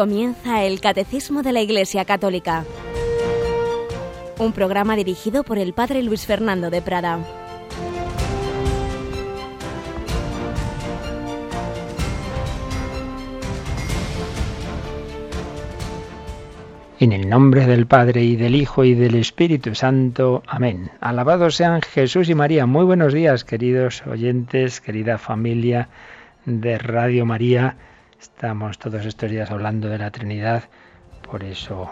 Comienza el Catecismo de la Iglesia Católica, un programa dirigido por el Padre Luis Fernando de Prada. En el nombre del Padre y del Hijo y del Espíritu Santo. Amén. Alabados sean Jesús y María. Muy buenos días, queridos oyentes, querida familia de Radio María. Estamos todos estos días hablando de la Trinidad, por eso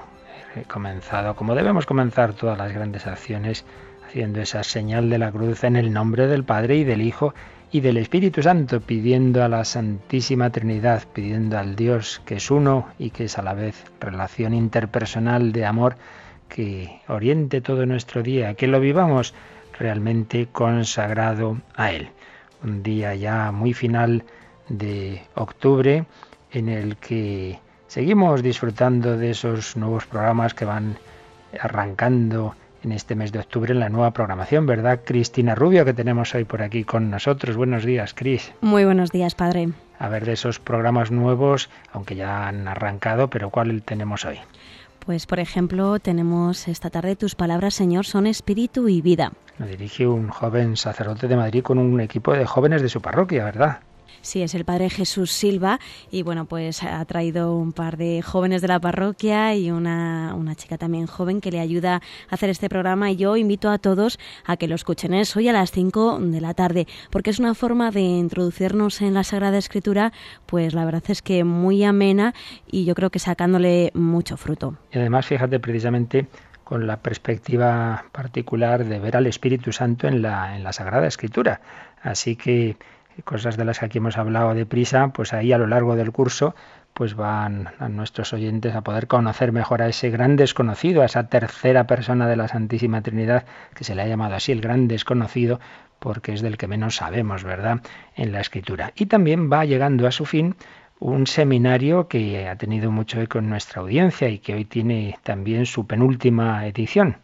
he comenzado, como debemos comenzar todas las grandes acciones, haciendo esa señal de la cruz en el nombre del Padre y del Hijo y del Espíritu Santo, pidiendo a la Santísima Trinidad, pidiendo al Dios que es uno y que es a la vez relación interpersonal de amor, que oriente todo nuestro día, que lo vivamos realmente consagrado a Él. Un día ya muy final de octubre en el que seguimos disfrutando de esos nuevos programas que van arrancando en este mes de octubre en la nueva programación, ¿verdad? Cristina Rubio, que tenemos hoy por aquí con nosotros. Buenos días, Cris. Muy buenos días, padre. A ver, de esos programas nuevos, aunque ya han arrancado, pero ¿cuál tenemos hoy? Pues, por ejemplo, tenemos esta tarde Tus palabras, Señor, son espíritu y vida. Lo dirige un joven sacerdote de Madrid con un equipo de jóvenes de su parroquia, ¿verdad? Sí, es el padre Jesús Silva y bueno, pues ha traído un par de jóvenes de la parroquia y una, una chica también joven que le ayuda a hacer este programa y yo invito a todos a que lo escuchen. Es hoy a las 5 de la tarde porque es una forma de introducirnos en la Sagrada Escritura, pues la verdad es que muy amena y yo creo que sacándole mucho fruto. Y además, fíjate precisamente con la perspectiva particular de ver al Espíritu Santo en la, en la Sagrada Escritura. Así que cosas de las que aquí hemos hablado deprisa, pues ahí a lo largo del curso pues van nuestros oyentes a poder conocer mejor a ese gran desconocido, a esa tercera persona de la Santísima Trinidad, que se le ha llamado así el gran desconocido, porque es del que menos sabemos, ¿verdad?, en la Escritura. Y también va llegando a su fin un seminario que ha tenido mucho eco en nuestra audiencia y que hoy tiene también su penúltima edición.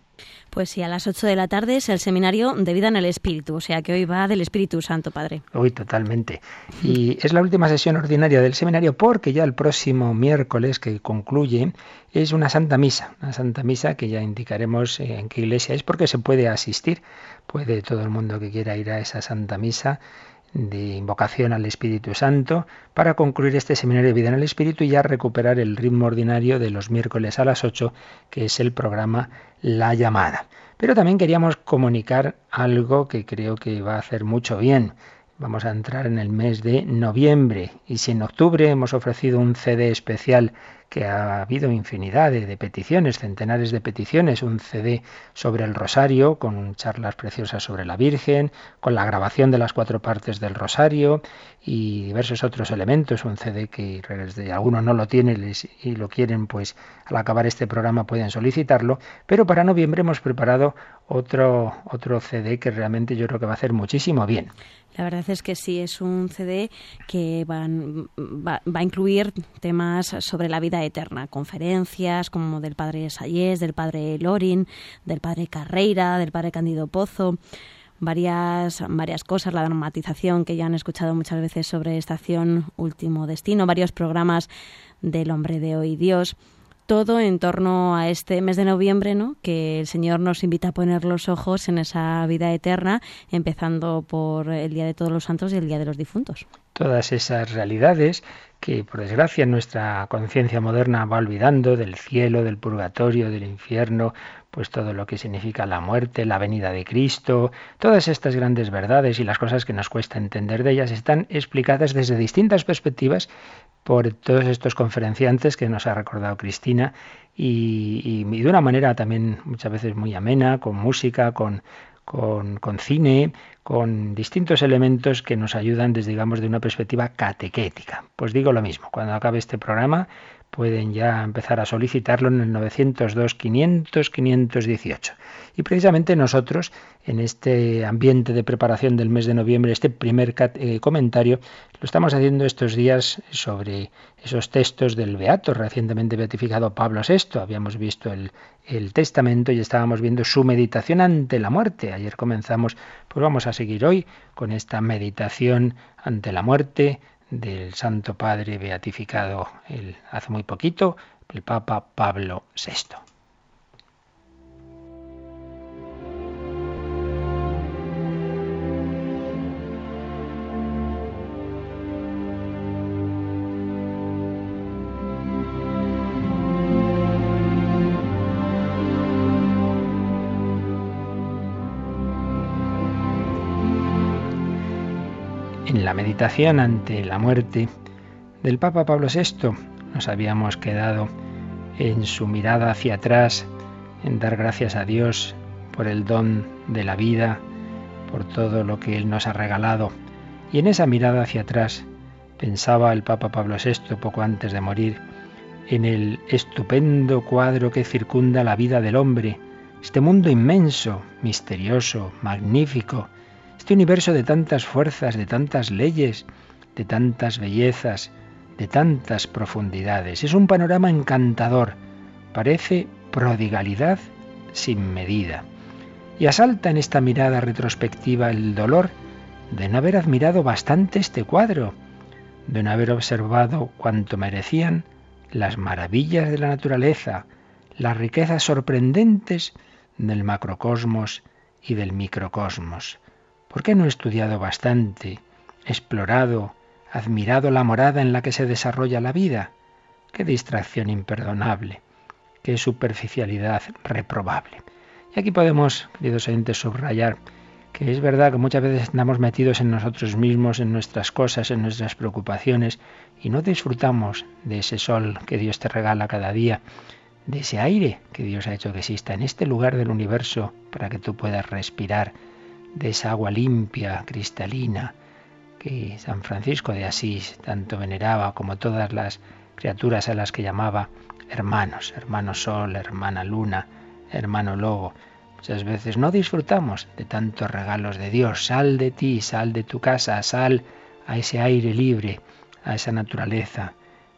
Pues sí, a las 8 de la tarde es el seminario de vida en el Espíritu, o sea que hoy va del Espíritu Santo, Padre. Hoy totalmente. Y es la última sesión ordinaria del seminario porque ya el próximo miércoles que concluye es una Santa Misa, una Santa Misa que ya indicaremos en qué iglesia es porque se puede asistir, puede todo el mundo que quiera ir a esa Santa Misa de invocación al Espíritu Santo para concluir este seminario de vida en el Espíritu y ya recuperar el ritmo ordinario de los miércoles a las 8, que es el programa La llamada. Pero también queríamos comunicar algo que creo que va a hacer mucho bien. Vamos a entrar en el mes de noviembre y si en octubre hemos ofrecido un CD especial que ha habido infinidad de, peticiones, centenares de peticiones, un CD sobre el rosario, con charlas preciosas sobre la Virgen, con la grabación de las cuatro partes del rosario y diversos otros elementos, un CD que algunos no lo tienen y lo quieren, pues al acabar este programa pueden solicitarlo, pero para noviembre hemos preparado otro, otro CD que realmente yo creo que va a hacer muchísimo bien. La verdad es que sí, es un CD que va, va, a incluir temas sobre la vida eterna, conferencias como del padre Sayés, del padre Lorin, del padre Carreira, del padre Candido Pozo varias, varias cosas, la dramatización que ya han escuchado muchas veces sobre Estación Último Destino, varios programas del hombre de hoy Dios todo en torno a este mes de noviembre, ¿no? Que el Señor nos invita a poner los ojos en esa vida eterna, empezando por el Día de Todos los Santos y el Día de los Difuntos. Todas esas realidades que, por desgracia, nuestra conciencia moderna va olvidando del cielo, del purgatorio, del infierno, pues todo lo que significa la muerte, la venida de Cristo, todas estas grandes verdades y las cosas que nos cuesta entender de ellas están explicadas desde distintas perspectivas por todos estos conferenciantes que nos ha recordado Cristina y, de una manera también muchas veces muy amena, con música, con, con, con, cine, con distintos elementos que nos ayudan desde, digamos, de una perspectiva catequética. Pues digo lo mismo, cuando acabe este programa pueden ya empezar a solicitarlo en el 902 500 518. Y precisamente nosotros, en este ambiente de preparación del mes de noviembre, este primer eh, comentario, lo estamos haciendo estos días sobre esos textos del Beato, recientemente beatificado Pablo VI. Habíamos visto el, el Testamento y estábamos viendo su meditación ante la muerte. Ayer comenzamos, pues vamos a seguir hoy con esta meditación ante la muerte del Santo Padre beatificado el, hace muy poquito, el Papa Pablo VI. En la meditación ante la muerte del Papa Pablo VI nos habíamos quedado en su mirada hacia atrás, en dar gracias a Dios por el don de la vida, por todo lo que Él nos ha regalado. Y en esa mirada hacia atrás pensaba el Papa Pablo VI poco antes de morir en el estupendo cuadro que circunda la vida del hombre, este mundo inmenso, misterioso, magnífico, este universo de tantas fuerzas, de tantas leyes, de tantas bellezas, de tantas profundidades. Es un panorama encantador, parece prodigalidad sin medida. Y asalta en esta mirada retrospectiva el dolor de no haber admirado bastante este cuadro, de no haber observado cuanto merecían las maravillas de la naturaleza, las riquezas sorprendentes del macrocosmos y del microcosmos. ¿Por qué no he estudiado bastante, explorado, admirado la morada en la que se desarrolla la vida? Qué distracción imperdonable, qué superficialidad reprobable. Y aquí podemos, queridos oyentes, subrayar que es verdad que muchas veces estamos metidos en nosotros mismos, en nuestras cosas, en nuestras preocupaciones, y no disfrutamos de ese sol que Dios te regala cada día, de ese aire que Dios ha hecho que exista en este lugar del universo para que tú puedas respirar de esa agua limpia, cristalina, que San Francisco de Asís tanto veneraba como todas las criaturas a las que llamaba hermanos, hermano sol, hermana luna, hermano lobo. Muchas veces no disfrutamos de tantos regalos de Dios. Sal de ti, sal de tu casa, sal a ese aire libre, a esa naturaleza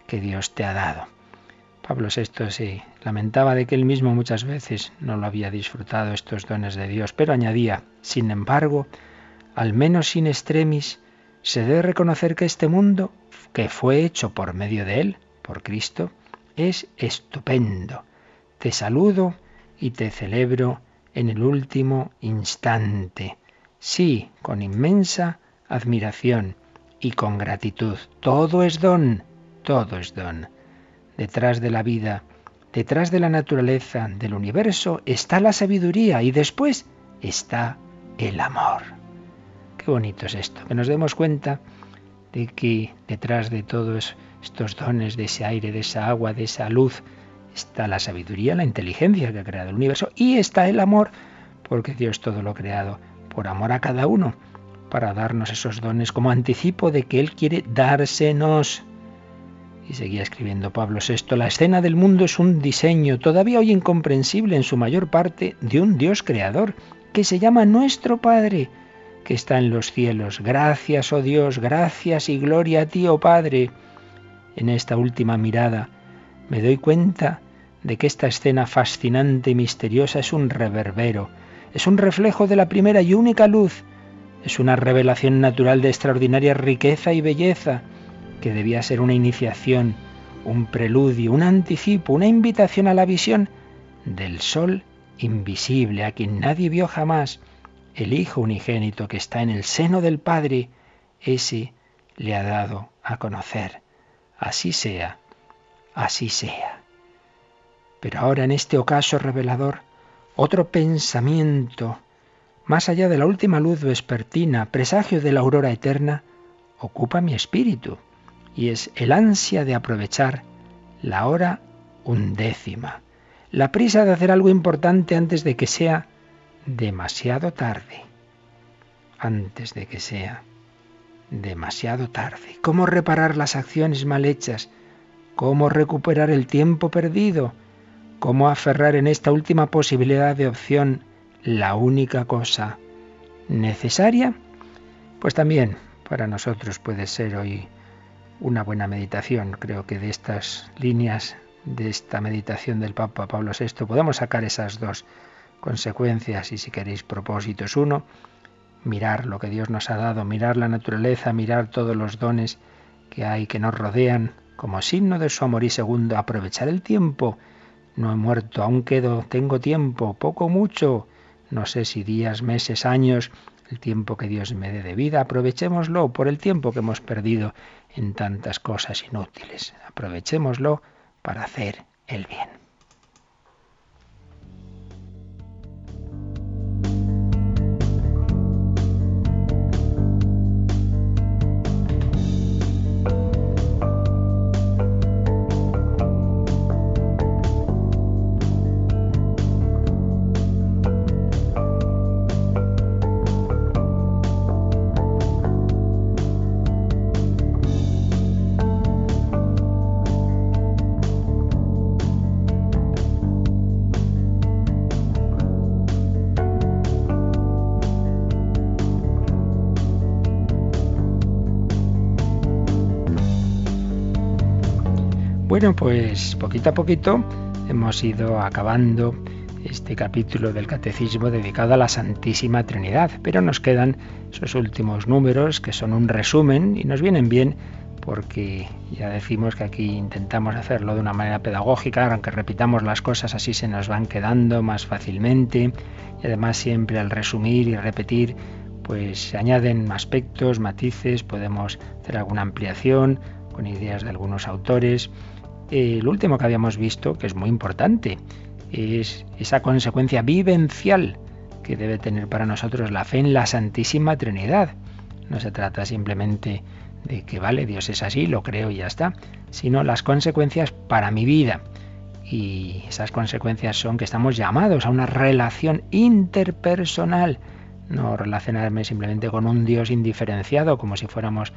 que Dios te ha dado. Pablo VI se lamentaba de que él mismo muchas veces no lo había disfrutado estos dones de Dios, pero añadía, sin embargo, al menos sin extremis, se debe reconocer que este mundo, que fue hecho por medio de él, por Cristo, es estupendo. Te saludo y te celebro en el último instante. Sí, con inmensa admiración y con gratitud. Todo es don, todo es don. Detrás de la vida, detrás de la naturaleza, del universo, está la sabiduría y después está el amor. Qué bonito es esto, que nos demos cuenta de que detrás de todos estos dones, de ese aire, de esa agua, de esa luz, está la sabiduría, la inteligencia que ha creado el universo y está el amor, porque Dios todo lo ha creado por amor a cada uno, para darnos esos dones como anticipo de que Él quiere dársenos. Y seguía escribiendo Pablo VI, la escena del mundo es un diseño todavía hoy incomprensible en su mayor parte de un Dios creador, que se llama nuestro Padre, que está en los cielos. Gracias, oh Dios, gracias y gloria a ti, oh Padre. En esta última mirada me doy cuenta de que esta escena fascinante y misteriosa es un reverbero, es un reflejo de la primera y única luz, es una revelación natural de extraordinaria riqueza y belleza, que debía ser una iniciación, un preludio, un anticipo, una invitación a la visión del sol invisible, a quien nadie vio jamás, el Hijo unigénito que está en el seno del Padre, ese le ha dado a conocer. Así sea, así sea. Pero ahora en este ocaso revelador, otro pensamiento, más allá de la última luz vespertina, presagio de la aurora eterna, ocupa mi espíritu y es el ansia de aprovechar la hora undécima, la prisa de hacer algo importante antes de que sea demasiado tarde, antes de que sea demasiado tarde. ¿Cómo reparar las acciones mal hechas? ¿Cómo recuperar el tiempo perdido? ¿Cómo aferrar en esta última posibilidad de opción la única cosa necesaria? Pues también para nosotros puede ser hoy una buena meditación. Creo que de estas líneas, de esta meditación del Papa Pablo VI, podemos sacar esas dos consecuencias y si queréis propósitos. Uno, mirar lo que Dios nos ha dado, mirar la naturaleza, mirar todos los dones que hay que nos rodean como signo de su amor y segundo, aprovechar el tiempo. No he muerto, aún quedo, tengo tiempo, poco mucho, no sé si días, meses, años, el tiempo que Dios me dé de vida, aprovechémoslo por el tiempo que hemos perdido en tantas cosas inútiles. Aprovechémoslo para hacer el bien. Bueno, pues poquito a poquito hemos ido acabando este capítulo del Catecismo dedicado a la Santísima Trinidad, pero nos quedan esos últimos números que son un resumen y nos vienen bien porque ya decimos que aquí intentamos hacerlo de una manera pedagógica, aunque repitamos las cosas así se nos van quedando más fácilmente. Y además siempre al resumir y repetir pues se añaden aspectos, matices, podemos hacer alguna ampliación con ideas de algunos autores el último que habíamos visto, que es muy importante, es esa consecuencia vivencial que debe tener para nosotros la fe en la Santísima Trinidad. No se trata simplemente de que, vale, Dios es así, lo creo y ya está, sino las consecuencias para mi vida. Y esas consecuencias son que estamos llamados a una relación interpersonal, no relacionarme simplemente con un Dios indiferenciado, como si fuéramos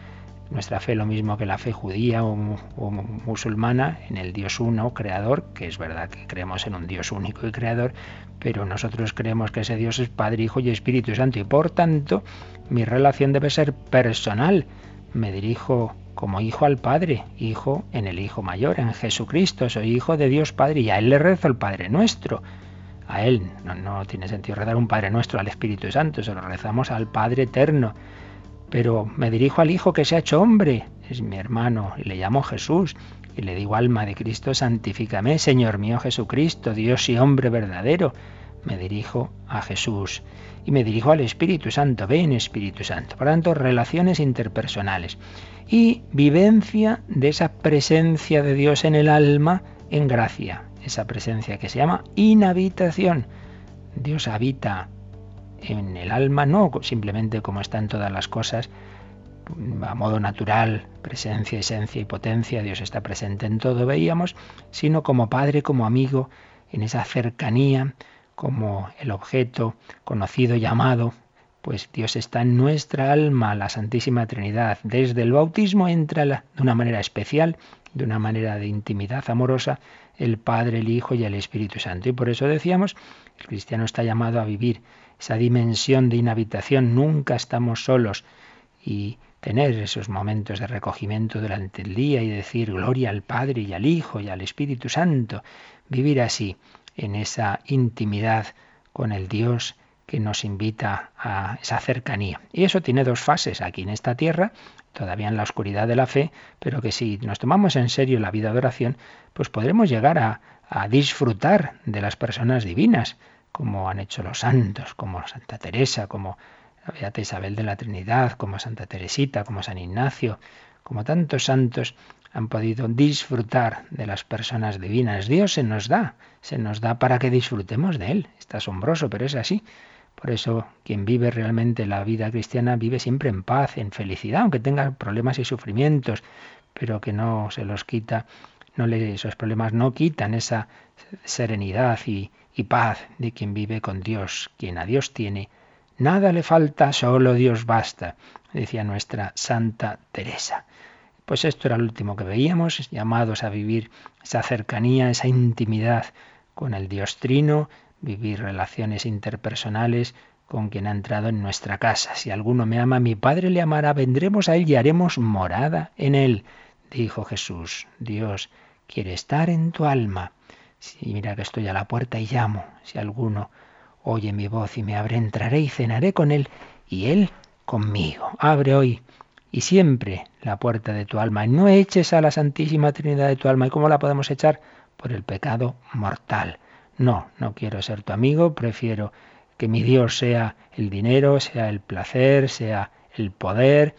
nuestra fe lo mismo que la fe judía o, musulmana en el Dios uno, creador, que es verdad que creemos en un Dios único y creador, pero nosotros creemos que ese Dios es Padre, Hijo y Espíritu Santo y por tanto mi relación debe ser personal. Me dirijo como hijo al Padre, hijo en el Hijo mayor, en Jesucristo, soy hijo de Dios Padre y a Él le rezo el Padre nuestro. A Él no, no tiene sentido rezar un Padre nuestro al Espíritu Santo, se lo rezamos al Padre eterno pero me dirijo al Hijo que se ha hecho hombre, es mi hermano, y le llamo Jesús, y le digo, alma de Cristo, santifícame, Señor mío Jesucristo, Dios y hombre verdadero. Me dirijo a Jesús y me dirijo al Espíritu Santo, ven Espíritu Santo. Por tanto, relaciones interpersonales y vivencia de esa presencia de Dios en el alma en gracia, esa presencia que se llama inhabitación. Dios habita en el alma, no simplemente como está en todas las cosas, a modo natural, presencia, esencia y potencia, Dios está presente en todo, veíamos, sino como Padre, como amigo, en esa cercanía, como el objeto conocido, llamado, pues Dios está en nuestra alma, la Santísima Trinidad. Desde el bautismo entra de una manera especial, de una manera de intimidad amorosa, el Padre, el Hijo y el Espíritu Santo. Y por eso decíamos, el cristiano está llamado a vivir esa dimensión de inhabitación, nunca estamos solos y tener esos momentos de recogimiento durante el día y decir gloria al Padre y al Hijo y al Espíritu Santo, vivir así en esa intimidad con el Dios que nos invita a esa cercanía. Y eso tiene dos fases aquí en esta tierra, todavía en la oscuridad de la fe, pero que si nos tomamos en serio la vida de oración, pues podremos llegar a, a disfrutar de las personas divinas, como han hecho los santos, como Santa Teresa, como la Beata Isabel de la Trinidad, como Santa Teresita, como San Ignacio, como tantos santos han podido disfrutar de las personas divinas. Dios se nos da, se nos da para que disfrutemos de Él. Está asombroso, pero es así. Por eso quien vive realmente la vida cristiana vive siempre en paz, en felicidad, aunque tenga problemas y sufrimientos, pero que no se los quita, no le, esos problemas no quitan esa serenidad y, y paz de quien vive con Dios, quien a Dios tiene. Nada le falta, solo Dios basta, decía nuestra Santa Teresa. Pues esto era lo último que veíamos, llamados a vivir esa cercanía, esa intimidad con el Dios Trino, vivir relaciones interpersonales con quien ha entrado en nuestra casa. Si alguno me ama, mi Padre le amará, vendremos a él y haremos morada en él. Dijo Jesús, Dios quiere estar en tu alma. Si mira que estoy a la puerta y llamo, si alguno oye mi voz y me abre, entraré y cenaré con él y él conmigo. Abre hoy y siempre la puerta de tu alma. No eches a la Santísima Trinidad de tu alma. ¿Y cómo la podemos echar? Por el pecado mortal. No, no quiero ser tu amigo, prefiero que mi Dios sea el dinero, sea el placer, sea el poder,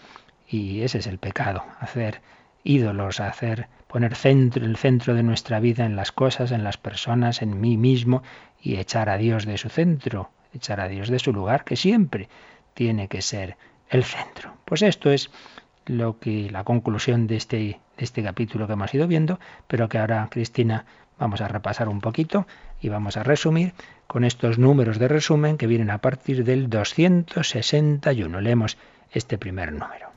y ese es el pecado, hacer ídolos, hacer poner el centro de nuestra vida en las cosas, en las personas, en mí mismo y echar a Dios de su centro, echar a Dios de su lugar, que siempre tiene que ser el centro. Pues esto es lo que la conclusión de este, de este capítulo que hemos ido viendo, pero que ahora Cristina vamos a repasar un poquito y vamos a resumir con estos números de resumen que vienen a partir del 261. Leemos este primer número.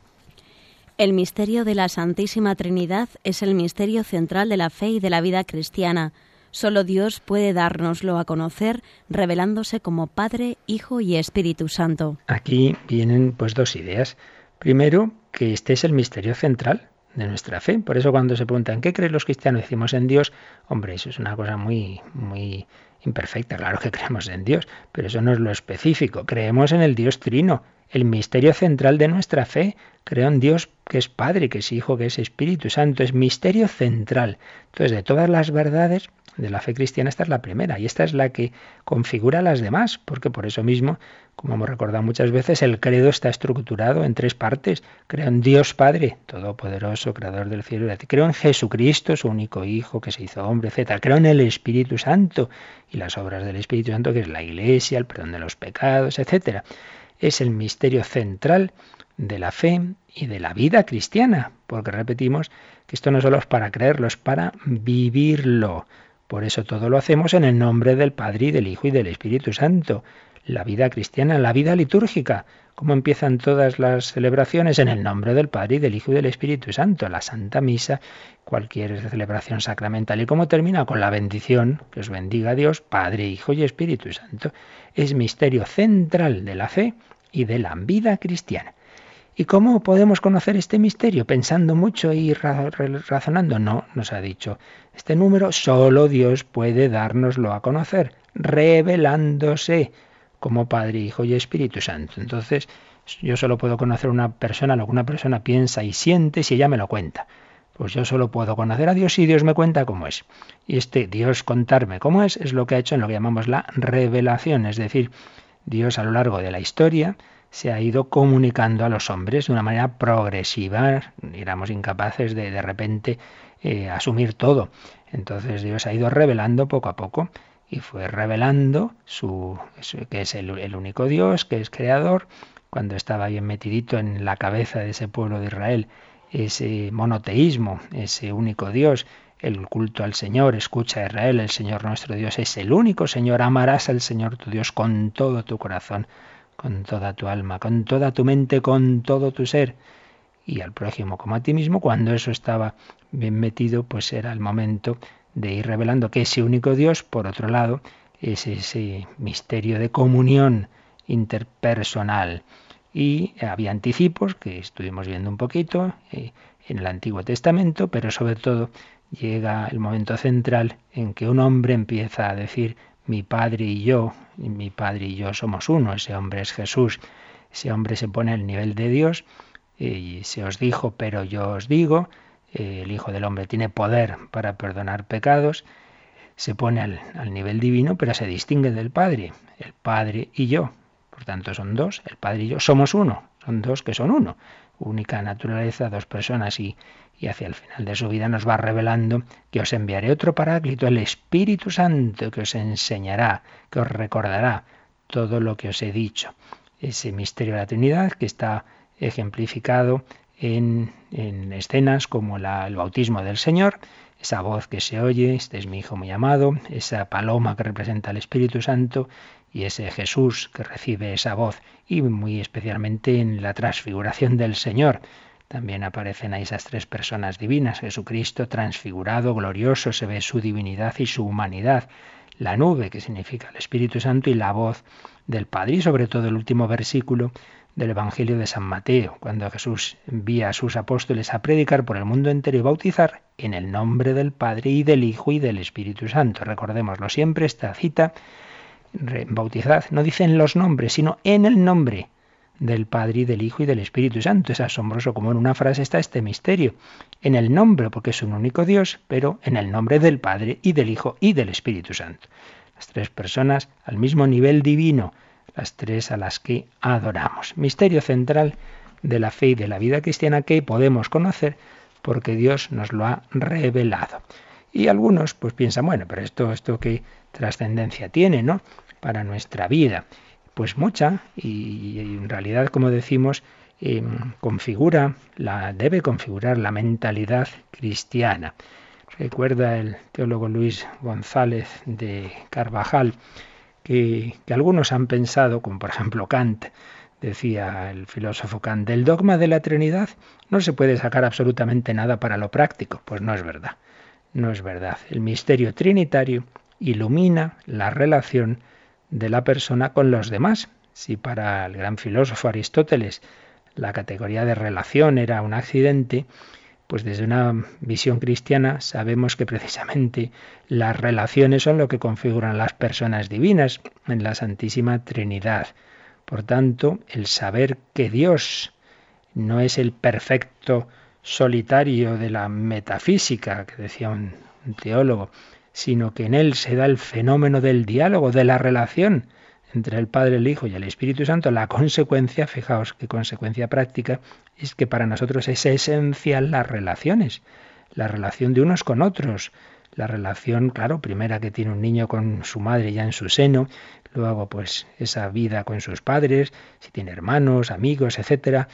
El misterio de la Santísima Trinidad es el misterio central de la fe y de la vida cristiana. Solo Dios puede dárnoslo a conocer revelándose como Padre, Hijo y Espíritu Santo. Aquí vienen pues dos ideas. Primero, que este es el misterio central de nuestra fe. Por eso cuando se preguntan ¿qué creen los cristianos? Decimos en Dios. Hombre, eso es una cosa muy muy imperfecta. Claro que creemos en Dios, pero eso no es lo específico. Creemos en el Dios Trino, el misterio central de nuestra fe. Creo en Dios que es Padre, que es Hijo, que es Espíritu Santo. Es misterio central. Entonces, de todas las verdades de la fe cristiana, esta es la primera y esta es la que configura las demás, porque por eso mismo, como hemos recordado muchas veces, el credo está estructurado en tres partes. Creo en Dios Padre, Todopoderoso, Creador del cielo y la tierra. Creo en Jesucristo, su único Hijo, que se hizo hombre, etc. Creo en el Espíritu Santo y las obras del Espíritu Santo, que es la Iglesia, el perdón de los pecados, etcétera es el misterio central de la fe y de la vida cristiana, porque repetimos que esto no solo es para creerlo, es para vivirlo. Por eso todo lo hacemos en el nombre del Padre y del Hijo y del Espíritu Santo. La vida cristiana, la vida litúrgica, como empiezan todas las celebraciones en el nombre del Padre y del Hijo y del Espíritu Santo, la Santa Misa, cualquier celebración sacramental y cómo termina con la bendición, que os bendiga Dios, Padre, Hijo y Espíritu Santo, es misterio central de la fe y de la vida cristiana. ¿Y cómo podemos conocer este misterio? Pensando mucho y razonando. No, nos ha dicho, este número solo Dios puede dárnoslo a conocer, revelándose como Padre, Hijo y Espíritu Santo. Entonces, yo solo puedo conocer una persona, lo que una persona piensa y siente si ella me lo cuenta. Pues yo solo puedo conocer a Dios si Dios me cuenta cómo es. Y este Dios contarme cómo es es lo que ha hecho en lo que llamamos la revelación, es decir, Dios a lo largo de la historia se ha ido comunicando a los hombres de una manera progresiva, éramos incapaces de de repente eh, asumir todo. Entonces Dios ha ido revelando poco a poco y fue revelando su, que es el, el, único Dios, que es creador, cuando estaba bien metidito en la cabeza de ese pueblo de Israel, ese monoteísmo, ese único Dios, el culto al Señor, escucha a Israel, el Señor nuestro Dios es el único Señor, amarás al Señor tu Dios con todo tu corazón, con toda tu alma, con toda tu mente, con todo tu ser, y al prójimo como a ti mismo, cuando eso estaba bien metido, pues era el momento de ir revelando que ese único Dios, por otro lado, es ese misterio de comunión interpersonal. Y había anticipos que estuvimos viendo un poquito eh, en el Antiguo Testamento, pero sobre todo llega el momento central en que un hombre empieza a decir mi padre y yo, y mi padre y yo somos uno, ese hombre es Jesús, ese hombre se pone al nivel de Dios y se os dijo, pero yo os digo, el Hijo del Hombre tiene poder para perdonar pecados, se pone al, al, nivel divino, pero se distingue del Padre, el Padre y yo. Por tanto, son dos, el Padre y yo somos uno, son dos que son uno, única naturaleza, dos personas y, y hacia el final de su vida nos va revelando que os enviaré otro paráclito, el Espíritu Santo, que os enseñará, que os recordará todo lo que os he dicho. Ese misterio de la Trinidad que está ejemplificado en, en escenas como la, el bautismo del Señor, esa voz que se oye, este es mi Hijo muy amado, esa paloma que representa al Espíritu Santo y ese Jesús que recibe esa voz, y muy especialmente en la transfiguración del Señor, también aparecen ahí esas tres personas divinas. Jesucristo transfigurado, glorioso, se ve su divinidad y su humanidad. La nube, que significa el Espíritu Santo, y la voz del Padre. Y sobre todo el último versículo del Evangelio de San Mateo, cuando Jesús envía a sus apóstoles a predicar por el mundo entero y bautizar en el nombre del Padre y del Hijo y del Espíritu Santo. Recordémoslo siempre, esta cita, bautizad, no dicen los nombres, sino en el nombre del Padre y del Hijo y del Espíritu Santo. Es asombroso como en una frase está este misterio. En el nombre, porque es un único Dios, pero en el nombre del Padre y del Hijo y del Espíritu Santo. Las tres personas al mismo nivel divino, las tres a las que adoramos. Misterio central de la fe y de la vida cristiana que podemos conocer porque Dios nos lo ha revelado. Y algunos pues piensan, bueno, pero esto, esto qué trascendencia tiene, ¿no? Para nuestra vida. Pues mucha, y, en realidad, como decimos, em, configura, la, debe configurar la mentalidad cristiana. Recuerda el teólogo Luis González de Carvajal que, algunos han pensado, como por ejemplo Kant, decía el filósofo Kant, del dogma de la Trinidad no se puede sacar absolutamente nada para lo práctico. Pues no es verdad, no es verdad. El misterio trinitario ilumina la relación de la persona con los demás. Si para el gran filósofo Aristóteles la categoría de relación era un accidente, pues desde una visión cristiana sabemos que precisamente las relaciones son lo que configuran las personas divinas en la Santísima Trinidad. Por tanto, el saber que Dios no es el perfecto solitario de la metafísica, que decía un, teólogo, sino que en él se da el fenómeno del diálogo, de la relación entre el Padre, el Hijo y el Espíritu Santo, la consecuencia, fijaos qué consecuencia práctica, es que para nosotros es esencial las relaciones, la relación de unos con otros, la relación, claro, primera que tiene un niño con su madre ya en su seno, luego pues esa vida con sus padres, si tiene hermanos, amigos, etcétera.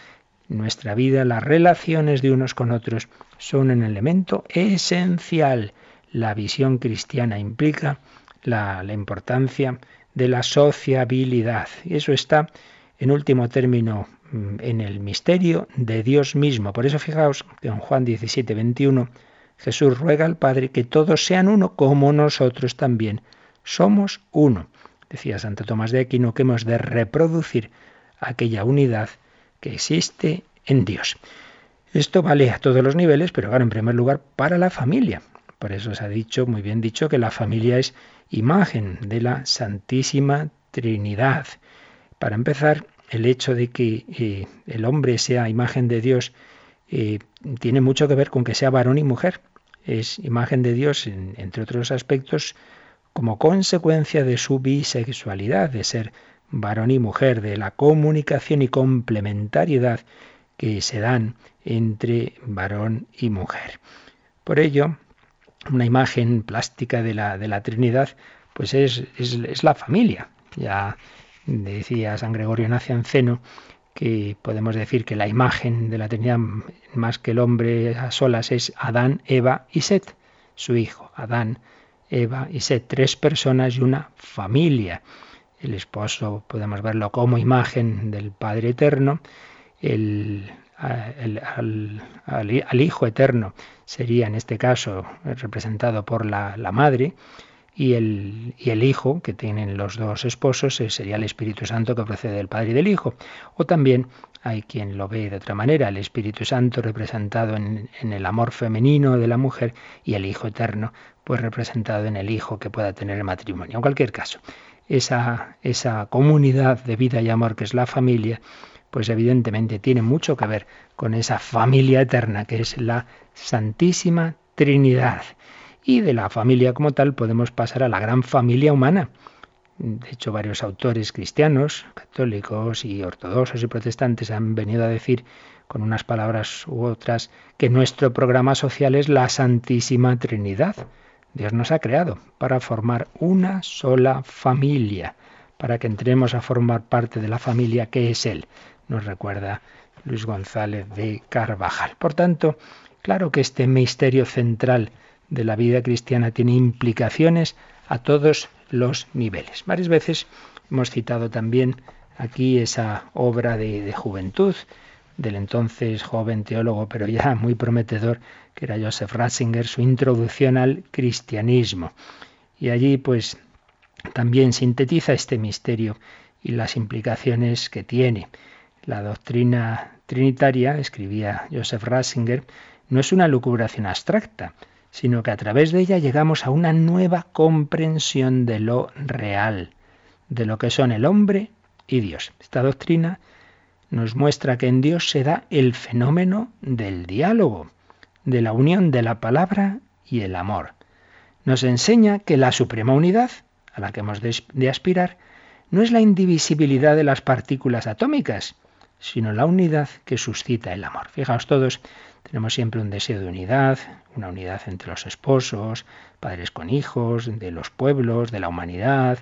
Nuestra vida, las relaciones de unos con otros son un elemento esencial. La visión cristiana implica la, la importancia de la sociabilidad. Y eso está, en último término, mm, en el misterio de Dios mismo. Por eso fijaos que en Juan 17, 21 Jesús ruega al Padre que todos sean uno como nosotros también somos uno. Decía Santo Tomás de Aquino que hemos de reproducir aquella unidad que existe en Dios. Esto vale a todos los niveles, pero claro, en primer lugar para la familia. Por eso se ha dicho, muy bien dicho, que la familia es imagen de la Santísima Trinidad. Para empezar, el hecho de que eh, el hombre sea imagen de Dios eh, tiene mucho que ver con que sea varón y mujer es imagen de Dios, entre otros aspectos, como consecuencia de su bisexualidad, de ser varón y mujer, de la comunicación y complementariedad que se dan entre varón y mujer. Por ello, una imagen plástica de la, de la Trinidad, pues es, es, la familia. Ya decía San Gregorio Nacianceno que podemos decir que la imagen de la Trinidad más que el hombre a solas es Adán, Eva y Set, su hijo, Adán, Eva y Set, tres personas y una familia. El esposo podemos verlo como imagen del Padre Eterno, el, al, Hijo Eterno sería en este caso representado por la, la Madre, y el, y el Hijo, que tienen los dos esposos, eh, sería el Espíritu Santo que procede del Padre y del Hijo. O también hay quien lo ve de otra manera, el Espíritu Santo representado en, en, el amor femenino de la mujer y el Hijo eterno, pues representado en el Hijo que pueda tener el matrimonio. En cualquier caso, esa, esa comunidad de vida y amor que es la familia, pues evidentemente tiene mucho que ver con esa familia eterna que es la Santísima Trinidad y de la familia como tal podemos pasar a la gran familia humana. De hecho, varios autores cristianos, católicos y ortodoxos y protestantes han venido a decir con unas palabras u otras que nuestro programa social es la Santísima Trinidad. Dios nos ha creado para formar una sola familia, para que entremos a formar parte de la familia que es Él, nos recuerda Luis González de Carvajal. Por tanto, claro que este misterio central de la vida cristiana tiene implicaciones a todos los niveles. Varias veces hemos citado también aquí esa obra de, juventud del entonces joven teólogo, pero ya muy prometedor, que era Joseph Ratzinger, su introducción al cristianismo. Y allí pues también sintetiza este misterio y las implicaciones que tiene. La doctrina trinitaria, escribía Joseph Ratzinger, no es una lucubración abstracta, sino que a través de ella llegamos a una nueva comprensión de lo real, de lo que son el hombre y Dios. Esta doctrina nos muestra que en Dios se da el fenómeno del diálogo, de la unión de la palabra y el amor. Nos enseña que la suprema unidad, a la que hemos de aspirar, no es la indivisibilidad de las partículas atómicas, sino la unidad que suscita el amor. Fijaos todos, tenemos siempre un deseo de unidad, una unidad entre los esposos, padres con hijos, de los pueblos, de la humanidad.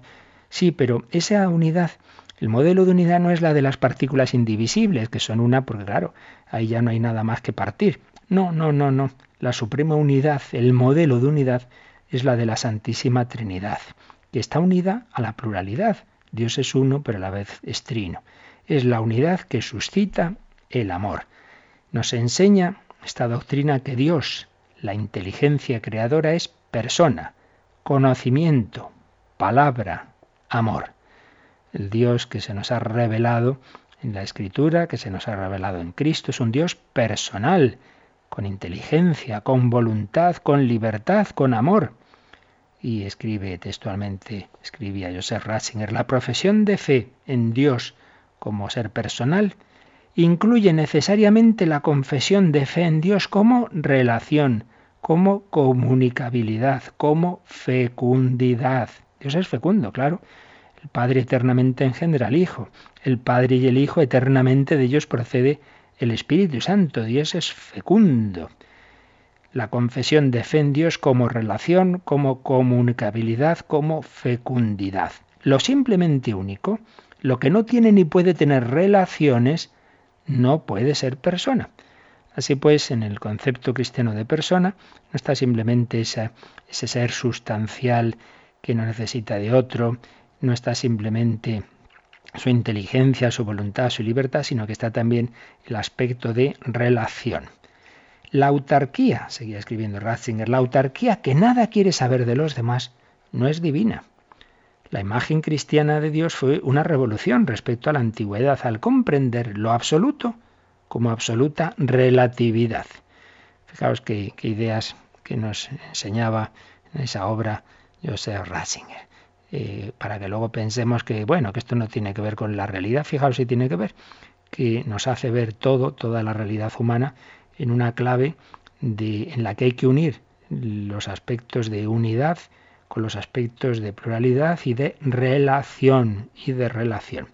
Sí, pero esa unidad, el modelo de unidad no es la de las partículas indivisibles, que son una, porque claro, ahí ya no hay nada más que partir. No, no, no, no. La suprema unidad, el modelo de unidad, es la de la Santísima Trinidad, que está unida a la pluralidad. Dios es uno, pero a la vez es trino. Es la unidad que suscita el amor. Nos enseña esta doctrina que Dios, la inteligencia creadora, es persona, conocimiento, palabra, amor. El Dios que se nos ha revelado en la Escritura, que se nos ha revelado en Cristo, es un Dios personal, con inteligencia, con voluntad, con libertad, con amor. Y escribe textualmente, escribía Joseph Ratzinger, la profesión de fe en Dios como ser personal incluye necesariamente la confesión de fe en Dios como relación, como comunicabilidad, como fecundidad. Dios es fecundo, claro. El Padre eternamente engendra al Hijo. El Padre y el Hijo eternamente de ellos procede el Espíritu Santo. Dios es fecundo. La confesión de fe en Dios como relación, como comunicabilidad, como fecundidad. Lo simplemente único, lo que no tiene ni puede tener relaciones, no puede ser persona. Así pues, en el concepto cristiano de persona no está simplemente ese ser sustancial que no necesita de otro, no está simplemente su inteligencia, su voluntad, su libertad, sino que está también el aspecto de relación. La autarquía, seguía escribiendo Ratzinger, la autarquía que nada quiere saber de los demás no es divina. La imagen cristiana de Dios fue una revolución respecto a la antigüedad al comprender lo absoluto como absoluta relatividad. Fijaos qué, ideas que nos enseñaba en esa obra Joseph Ratzinger. Eh, para que luego pensemos que, bueno, que esto no tiene que ver con la realidad. Fijaos si tiene que ver, que nos hace ver todo, toda la realidad humana, en una clave de, en la que hay que unir los aspectos de unidad con los aspectos de pluralidad y de relación y de relación.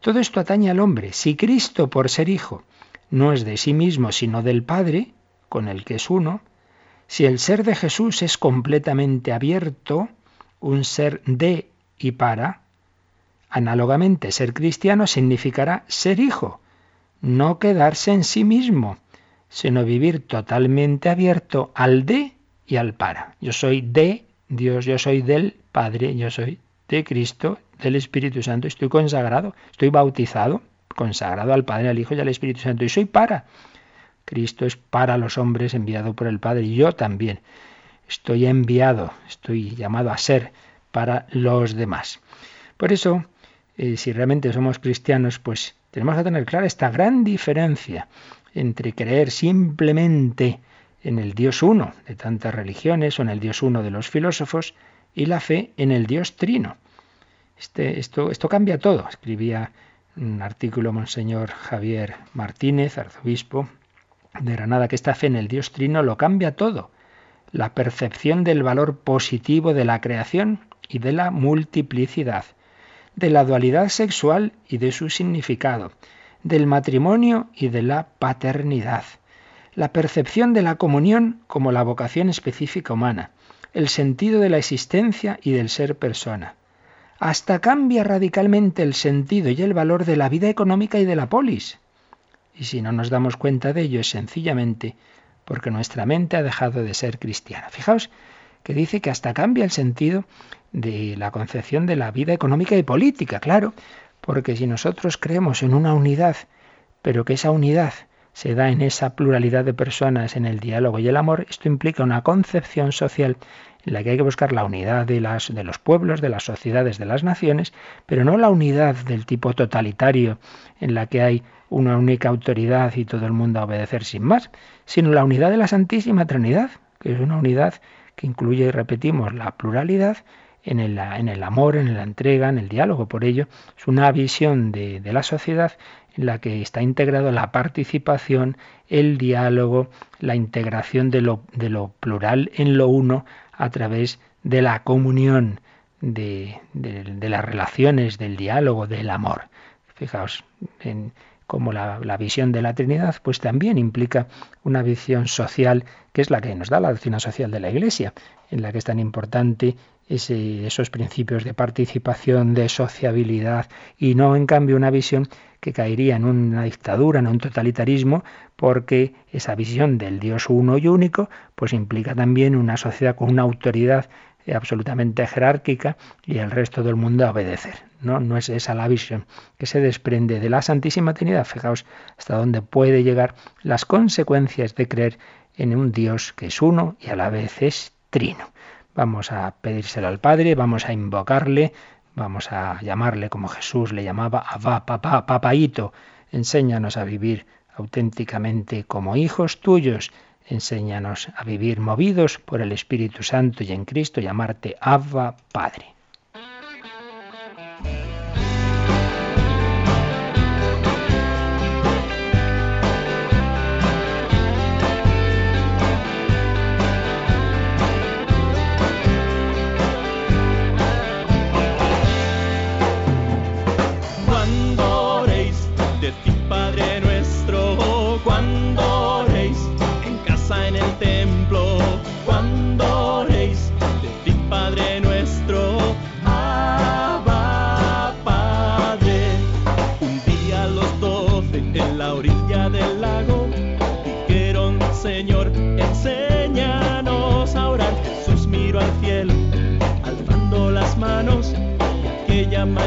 Todo esto atañe al hombre. Si Cristo, por ser hijo, no es de sí mismo, sino del Padre, con el que es uno, si el ser de Jesús es completamente abierto, un ser de y para, análogamente ser cristiano significará ser hijo, no quedarse en sí mismo, sino vivir totalmente abierto al de y al para. Yo soy de Dios, yo soy del Padre, yo soy de Cristo, del Espíritu Santo, estoy consagrado, estoy bautizado, consagrado al Padre, al Hijo y al Espíritu Santo, y soy para. Cristo es para los hombres enviado por el Padre, y yo también. Estoy enviado, estoy llamado a ser para los demás. Por eso, eh, si realmente somos cristianos, pues tenemos que tener clara esta gran diferencia entre creer simplemente en el Dios uno de tantas religiones o en el Dios uno de los filósofos y la fe en el Dios trino. Este, esto, esto cambia todo. Escribía un artículo Monseñor Javier Martínez, arzobispo de Granada, que esta fe en el Dios trino lo cambia todo. La percepción del valor positivo de la creación y de la multiplicidad, de la dualidad sexual y de su significado, del matrimonio y de la paternidad, la percepción de la comunión como la vocación específica humana, el sentido de la existencia y del ser persona. Hasta cambia radicalmente el sentido y el valor de la vida económica y de la polis. Y si no nos damos cuenta de ello es sencillamente porque nuestra mente ha dejado de ser cristiana. Fijaos que dice que hasta cambia el sentido de la concepción de la vida económica y política, claro, porque si nosotros creemos en una unidad, pero que esa unidad se da en esa pluralidad de personas, en el diálogo y el amor, esto implica una concepción social en la que hay que buscar la unidad de, las, de los pueblos, de las sociedades, de las naciones, pero no la unidad del tipo totalitario en la que hay una única autoridad y todo el mundo a obedecer sin más, sino la unidad de la Santísima Trinidad, que es una unidad que incluye, repetimos, la pluralidad en el, en el amor, en la entrega, en el diálogo. Por ello, es una visión de, de la sociedad en la que está integrado la participación, el diálogo, la integración de lo, plural en lo uno a través de la comunión, de, de, las relaciones, del diálogo, del amor. Fijaos en cómo la, la, visión de la Trinidad, pues también implica una visión social que es la que nos da la doctrina social de la Iglesia, en la que es tan importante esos principios de participación, de sociabilidad, y no en cambio una visión que caería en una dictadura, en un totalitarismo, porque esa visión del Dios uno y único, pues implica también una sociedad con una autoridad absolutamente jerárquica y el resto del mundo a obedecer. ¿no? no es esa la visión que se desprende de la Santísima Trinidad. Fijaos hasta dónde puede llegar las consecuencias de creer en un Dios que es uno y a la vez es Vamos a pedírselo al Padre, vamos a invocarle, vamos a llamarle como Jesús le llamaba, Abba, papá, papaito. Enséñanos a vivir auténticamente como hijos tuyos. Enséñanos a vivir movidos por el Espíritu Santo y en Cristo llamarte Abba Padre.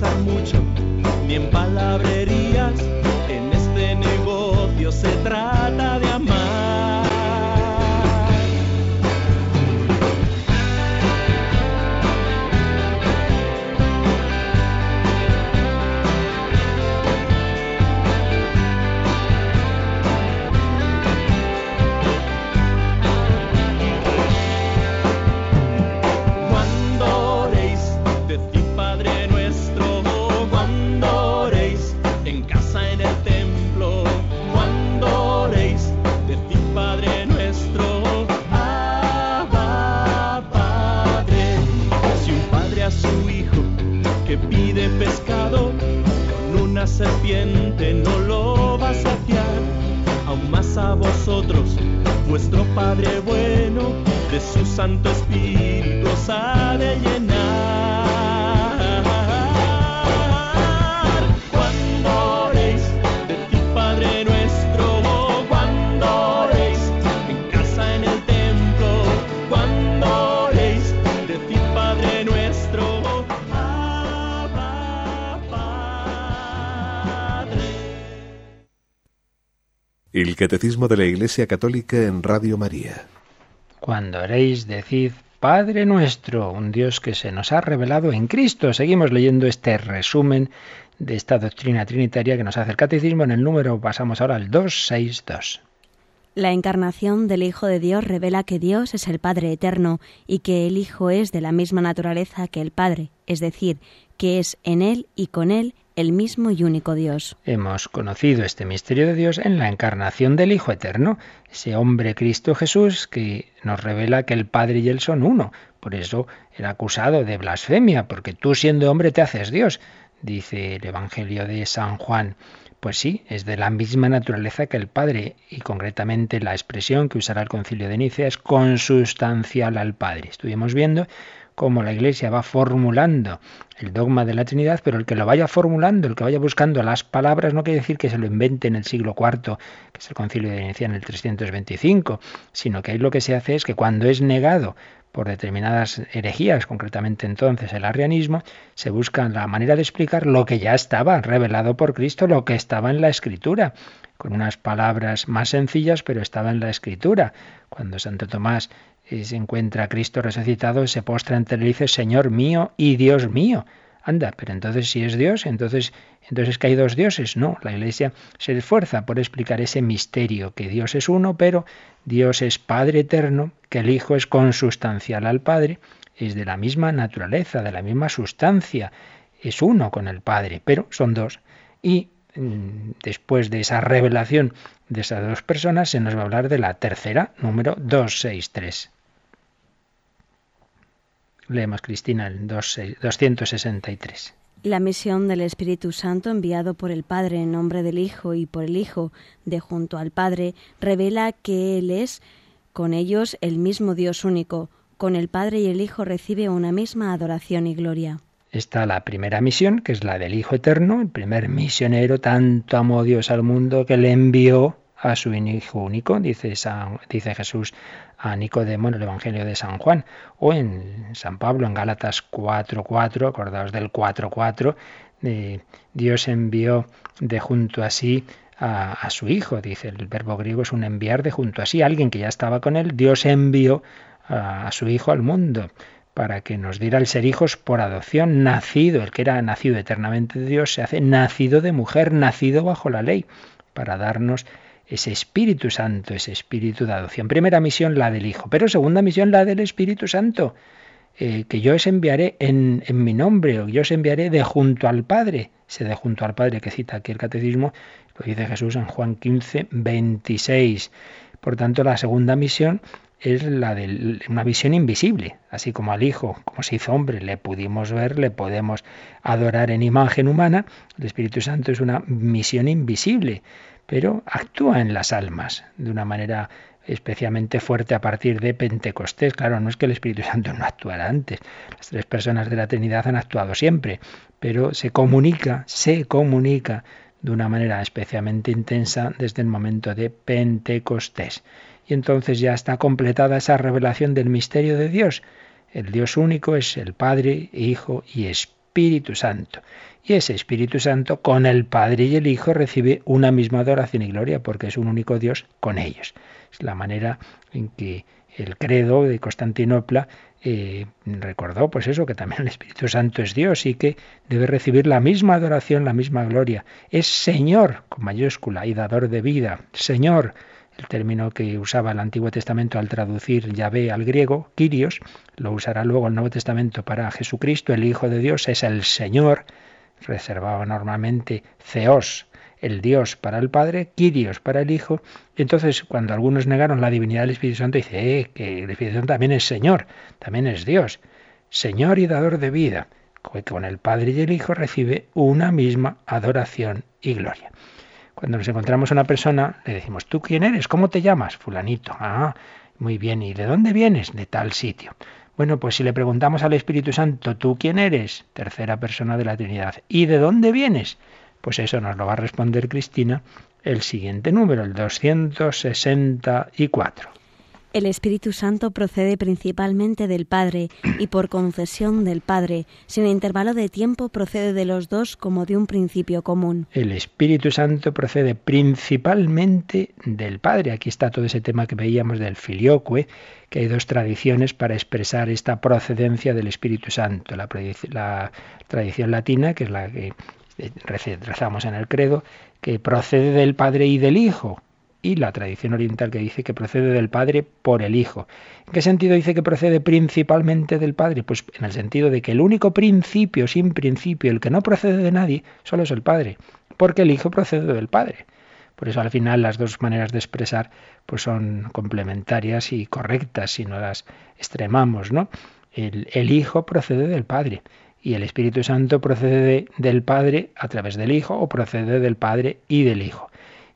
pensar mucho, ni en palabrería. vuestro Padre bueno, de su Santo Espíritu os ha de llenar. Catecismo de la Iglesia Católica en Radio María. Cuando haréis decid, Padre nuestro, un Dios que se nos ha revelado en Cristo. Seguimos leyendo este resumen de esta doctrina trinitaria que nos hace el Catecismo. En el número pasamos ahora al 262. La encarnación del Hijo de Dios revela que Dios es el Padre eterno y que el Hijo es de la misma naturaleza que el Padre, es decir, que es en Él y con Él el mismo y único Dios. Hemos conocido este misterio de Dios en la encarnación del Hijo Eterno, ese hombre Cristo Jesús que nos revela que el Padre y Él son uno. Por eso era acusado de blasfemia, porque tú siendo hombre te haces Dios, dice el Evangelio de San Juan. Pues sí, es de la misma naturaleza que el Padre, y concretamente la expresión que usará el concilio de Nicea es consustancial al Padre. Estuvimos viendo cómo la Iglesia va formulando el dogma de la Trinidad, pero el que lo vaya formulando, el que vaya buscando las palabras, no quiere decir que se lo invente en el siglo IV, que es el concilio de Inicia en el 325, sino que ahí lo que se hace es que cuando es negado por determinadas herejías, concretamente entonces el arrianismo, se busca la manera de explicar lo que ya estaba revelado por Cristo, lo que estaba en la Escritura, con unas palabras más sencillas, pero estaba en la Escritura. Cuando Santo Tomás eh, se encuentra Cristo resucitado, se postra ante él y dice, Señor mío y Dios mío. Anda, pero entonces si es Dios, entonces, entonces que hay dos dioses. No, la Iglesia se esfuerza por explicar ese misterio, que Dios es uno, pero Dios es Padre eterno, que el Hijo es consustancial al Padre, es de la misma naturaleza, de la misma sustancia, es uno con el Padre, pero son dos. Y mm, después de esa revelación de esas dos personas, se nos va a hablar de la tercera, número 263. Leemos, Cristina, el 263. La misión del Espíritu Santo enviado por el Padre en nombre del Hijo y por el Hijo de junto al Padre revela que Él es con ellos el mismo Dios único. Con el Padre y el Hijo recibe una misma adoración y gloria. Está la primera misión, que es la del Hijo Eterno, el primer misionero, tanto amó Dios al mundo que le envió a su Hijo único, dice, dice Jesús a Nicodemo en el Evangelio de San Juan, o en San Pablo en Gálatas 4.4, acordaos del 4.4, eh, Dios envió de junto a sí a, su Hijo, dice el verbo griego es un enviar de junto a sí, alguien que ya estaba con él, Dios envió a, a su Hijo al mundo para que nos diera el ser hijos por adopción, nacido, el que era nacido eternamente de Dios, se hace nacido de mujer, nacido bajo la ley, para darnos ese Espíritu Santo, ese Espíritu de adopción. Primera misión, la del Hijo, pero segunda misión, la del Espíritu Santo, eh, que yo os enviaré en, en, mi nombre, o yo os enviaré de junto al Padre. Ese de junto al Padre que cita aquí el Catecismo, lo dice Jesús en Juan 15, 26. Por tanto, la segunda misión es la de una visión invisible, así como al Hijo, como se hizo hombre, le pudimos ver, le podemos adorar en imagen humana, el Espíritu Santo es una misión invisible pero actúa en las almas de una manera especialmente fuerte a partir de Pentecostés. Claro, no es que el Espíritu Santo no actuara antes, las tres personas de la Trinidad han actuado siempre, pero se comunica, se comunica de una manera especialmente intensa desde el momento de Pentecostés. Y entonces ya está completada esa revelación del misterio de Dios. El Dios único es el Padre, Hijo y Espíritu Santo. Y ese Espíritu Santo con el Padre y el Hijo recibe una misma adoración y gloria porque es un único Dios con ellos. Es la manera en que el credo de Constantinopla eh, recordó, pues eso, que también el Espíritu Santo es Dios y que debe recibir la misma adoración, la misma gloria. Es Señor, con mayúscula, y dador de vida. Señor, el término que usaba el Antiguo Testamento al traducir Yahvé al griego, Kyrios, lo usará luego el Nuevo Testamento para Jesucristo, el Hijo de Dios, es el Señor reservaba normalmente Zeos, el Dios para el Padre, Kyrios para el Hijo. Entonces, cuando algunos negaron la divinidad del Espíritu Santo, dice eh, que el Espíritu Santo también es Señor, también es Dios, Señor y dador de vida, que con el Padre y el Hijo recibe una misma adoración y gloria. Cuando nos encontramos una persona, le decimos, ¿tú quién eres? ¿Cómo te llamas? Fulanito. Ah, muy bien. ¿Y de dónde vienes? De tal sitio. Bueno, pues si le preguntamos al Espíritu Santo, ¿tú quién eres? Tercera persona de la Trinidad. ¿Y de dónde vienes? Pues eso nos lo va a responder Cristina el siguiente número, el 264. El Espíritu Santo procede principalmente del Padre y por concesión del Padre. Sin intervalo de tiempo procede de los dos como de un principio común. El Espíritu Santo procede principalmente del Padre. Aquí está todo ese tema que veíamos del filioque, que hay dos tradiciones para expresar esta procedencia del Espíritu Santo. La, la tradición latina, que es la que rezamos en el credo, que procede del Padre y del Hijo y la tradición oriental que dice que procede del Padre por el Hijo. ¿En qué sentido dice que procede principalmente del Padre? Pues en el sentido de que el único principio sin principio, el que no procede de nadie, solo es el Padre, porque el Hijo procede del Padre. Por eso al final las dos maneras de expresar pues son complementarias y correctas si no las extremamos, ¿no? El, el Hijo procede del Padre y el Espíritu Santo procede del Padre a través del Hijo o procede del Padre y del Hijo.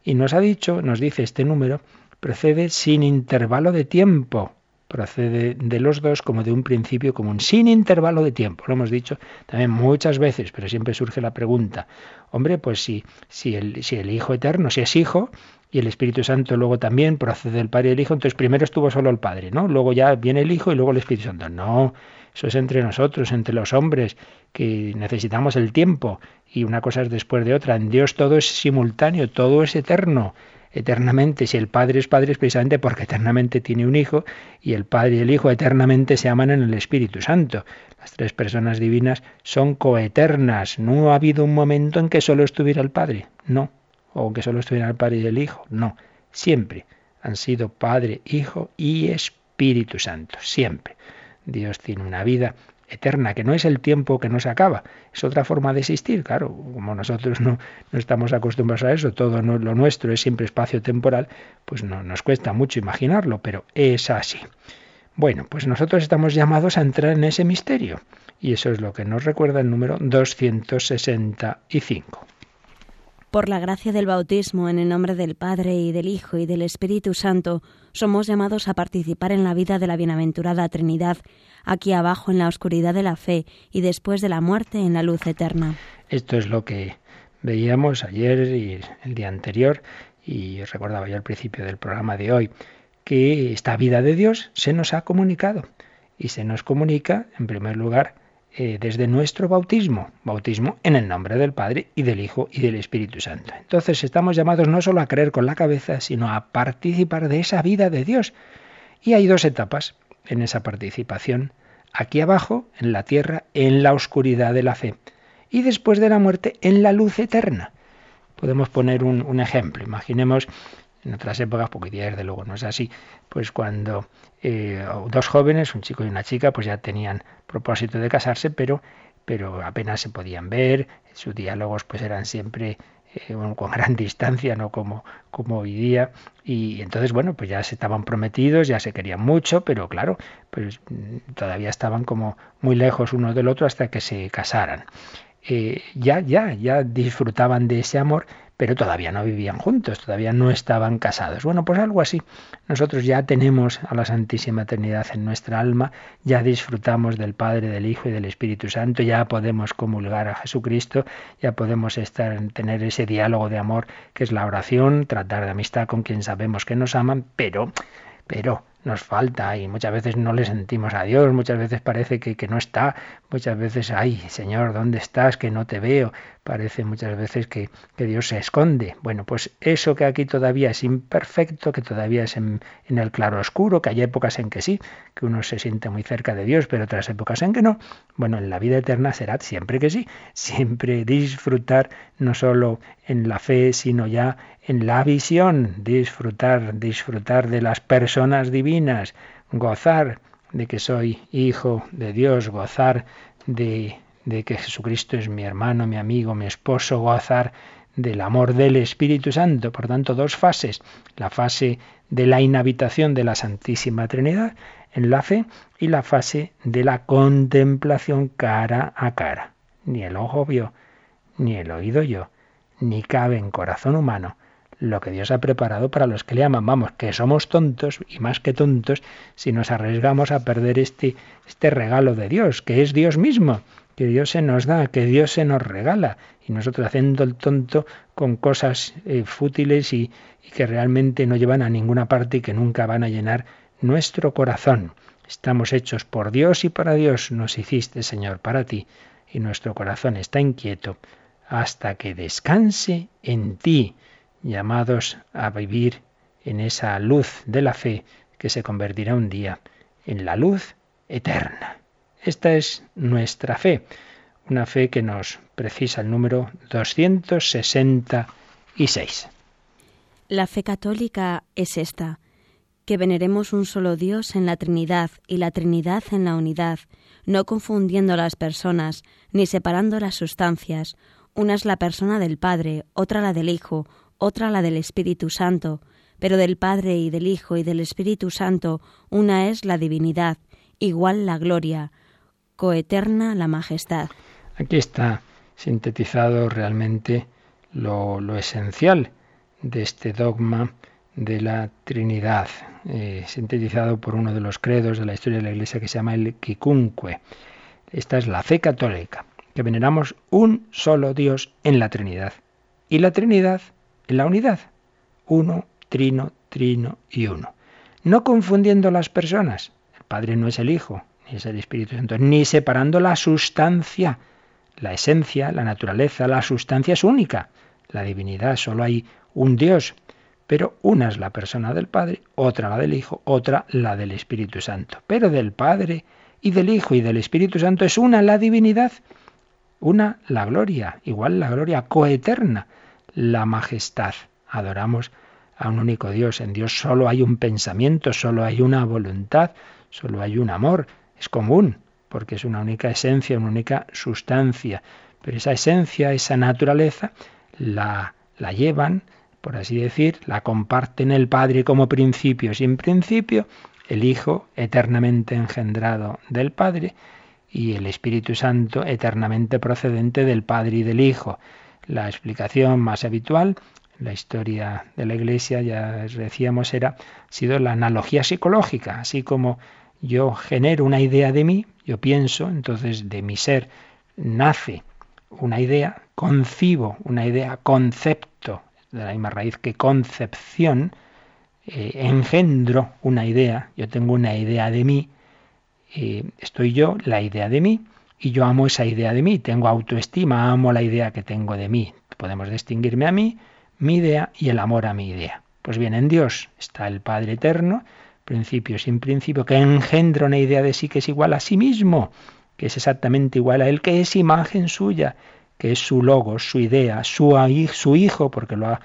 Y nos ha dicho, nos dice este número, procede sin intervalo de tiempo. procede de los dos como de un principio común, sin intervalo de tiempo. Lo hemos dicho también muchas veces, pero siempre surge la pregunta, hombre, pues si, si, el, si el Hijo Eterno, si es Hijo, y el Espíritu Santo luego también procede del Padre y del Hijo, entonces primero estuvo solo el Padre, ¿no? Luego ya viene el Hijo y luego el Espíritu Santo. No, eso es entre nosotros, entre los hombres, que necesitamos el tiempo y una cosa es después de otra. En Dios todo es simultáneo, todo es eterno eternamente. Si el Padre es Padre es precisamente porque eternamente tiene un Hijo y el Padre y el Hijo eternamente se aman en el Espíritu Santo. Las tres personas divinas son coeternas. No ha habido un momento en que solo estuviera el Padre. No. O que solo estuviera el Padre y el Hijo. No. Siempre han sido Padre, Hijo y Espíritu Santo. Siempre. Dios tiene una vida eterna, que no es el tiempo que no se acaba, es otra forma de existir. Claro, como nosotros no, no estamos acostumbrados a eso, todo lo nuestro es siempre espacio temporal, pues no, nos cuesta mucho imaginarlo, pero es así. Bueno, pues nosotros estamos llamados a entrar en ese misterio, y eso es lo que nos recuerda el número 265. Por la gracia del bautismo, en el nombre del Padre y del Hijo y del Espíritu Santo, somos llamados a participar en la vida de la bienaventurada Trinidad, aquí abajo en la oscuridad de la fe y después de la muerte en la luz eterna. Esto es lo que veíamos ayer y el día anterior, y recordaba yo al principio del programa de hoy, que esta vida de Dios se nos ha comunicado, y se nos comunica, en primer lugar, eh, desde nuestro bautismo, bautismo en el nombre del Padre y del Hijo y del Espíritu Santo. Entonces estamos llamados no solo a creer con la cabeza, sino a participar de esa vida de Dios. Y hay dos etapas en esa participación, aquí abajo, en la tierra, en la oscuridad de la fe, y después de la muerte, en la luz eterna. Podemos poner un, un ejemplo. Imaginemos en otras épocas, porque día desde luego no es así, pues cuando eh, dos jóvenes, un chico y una chica, pues ya tenían propósito de casarse, pero, pero apenas se podían ver, sus diálogos pues eran siempre eh, con gran distancia, no como, como hoy día. Y entonces, bueno, pues ya se estaban prometidos, ya se querían mucho, pero claro, pues todavía estaban como muy lejos uno del otro hasta que se casaran. Eh, ya, ya, ya disfrutaban de ese amor, pero todavía no vivían juntos, todavía no estaban casados. Bueno, pues algo así. Nosotros ya tenemos a la Santísima Trinidad en nuestra alma, ya disfrutamos del Padre, del Hijo y del Espíritu Santo, ya podemos comulgar a Jesucristo, ya podemos estar, tener ese diálogo de amor que es la oración, tratar de amistad con quien sabemos que nos aman, pero, pero nos falta y muchas veces no le sentimos a Dios, muchas veces parece que, que, no está, muchas veces, ay Señor, ¿dónde estás? Que no te veo, parece muchas veces que, que Dios se esconde. Bueno, pues eso que aquí todavía es imperfecto, que todavía es en, en el claro oscuro, que hay épocas en que sí, que uno se siente muy cerca de Dios, pero otras épocas en que no, bueno, en la vida eterna será siempre que sí, siempre disfrutar no solo en la fe, sino ya en la visión, disfrutar, disfrutar de las personas divinas, gozar de que soy hijo de Dios, gozar de, de que Jesucristo es mi hermano, mi amigo, mi esposo, gozar del amor del Espíritu Santo. Por tanto, dos fases. La fase de la inhabitación de la Santísima Trinidad en la fe y la fase de la contemplación cara a cara. Ni el ojo vio, ni el oído yo, ni cabe en corazón humano lo que Dios ha preparado para los que le aman. Vamos, que somos tontos y más que tontos si nos arriesgamos a perder este, este regalo de Dios, que es Dios mismo, que Dios se nos da, que Dios se nos regala. Y nosotros haciendo el tonto con cosas eh, fútiles y, y que realmente no llevan a ninguna parte y que nunca van a llenar nuestro corazón. Estamos hechos por Dios y para Dios nos hiciste, Señor, para ti, y nuestro corazón está inquieto hasta que descanse en ti llamados a vivir en esa luz de la fe que se convertirá un día en la luz eterna. Esta es nuestra fe, una fe que nos precisa el número 266. La fe católica es esta, que veneremos un solo Dios en la Trinidad y la Trinidad en la unidad, no confundiendo las personas ni separando las sustancias. Una es la persona del Padre, otra la del Hijo, otra la del Espíritu Santo, pero del Padre y del Hijo y del Espíritu Santo una es la divinidad, igual la gloria, coeterna la majestad. Aquí está sintetizado realmente lo, lo esencial de este dogma de la Trinidad. eh, sintetizado por uno de los credos de la historia de la Iglesia que se llama el Kikunkwe. Esta es la fe católica, que veneramos un solo Dios en la Trinidad y la Trinidad en la unidad. Uno, trino, trino y uno. No confundiendo las personas. El Padre no es el Hijo, ni es el Espíritu Santo, ni separando la sustancia. La esencia, la naturaleza, la sustancia es única. La divinidad, solo hay un Dios, pero una es la persona del Padre, otra la del Hijo, otra la del Espíritu Santo. Pero del Padre y del Hijo y del Espíritu Santo es una la divinidad, una la gloria, igual la gloria coeterna, la majestad. Adoramos a un único Dios. En Dios solo hay un pensamiento, solo hay una voluntad, solo hay un amor. Es común, porque es una única esencia, una única sustancia. Pero esa esencia, esa naturaleza, la, la llevan, por así decir, la comparten el Padre como principio sin principio, el Hijo eternamente engendrado del Padre y el Espíritu Santo eternamente procedente del Padre y del Hijo. La explicación más habitual la historia de la Iglesia, ya decíamos, era, sido la analogía psicológica, así como yo genero una idea de mí, yo pienso, entonces de mi ser nace una idea, concibo una idea, concepto, de la misma raíz que concepción, eh, engendro una idea, yo tengo una idea de mí, eh, estoy yo, la idea de mí, y yo amo esa idea de mí, tengo autoestima, amo la idea que tengo de mí. Podemos distinguirme a mí, mi idea y el amor a mi idea. Pues bien, en Dios está el Padre Eterno, principio sin principio, que engendra una idea de sí que es igual a sí mismo, que es exactamente igual a Él, que es imagen suya, que es su logo, su idea, su, su hijo, porque lo ha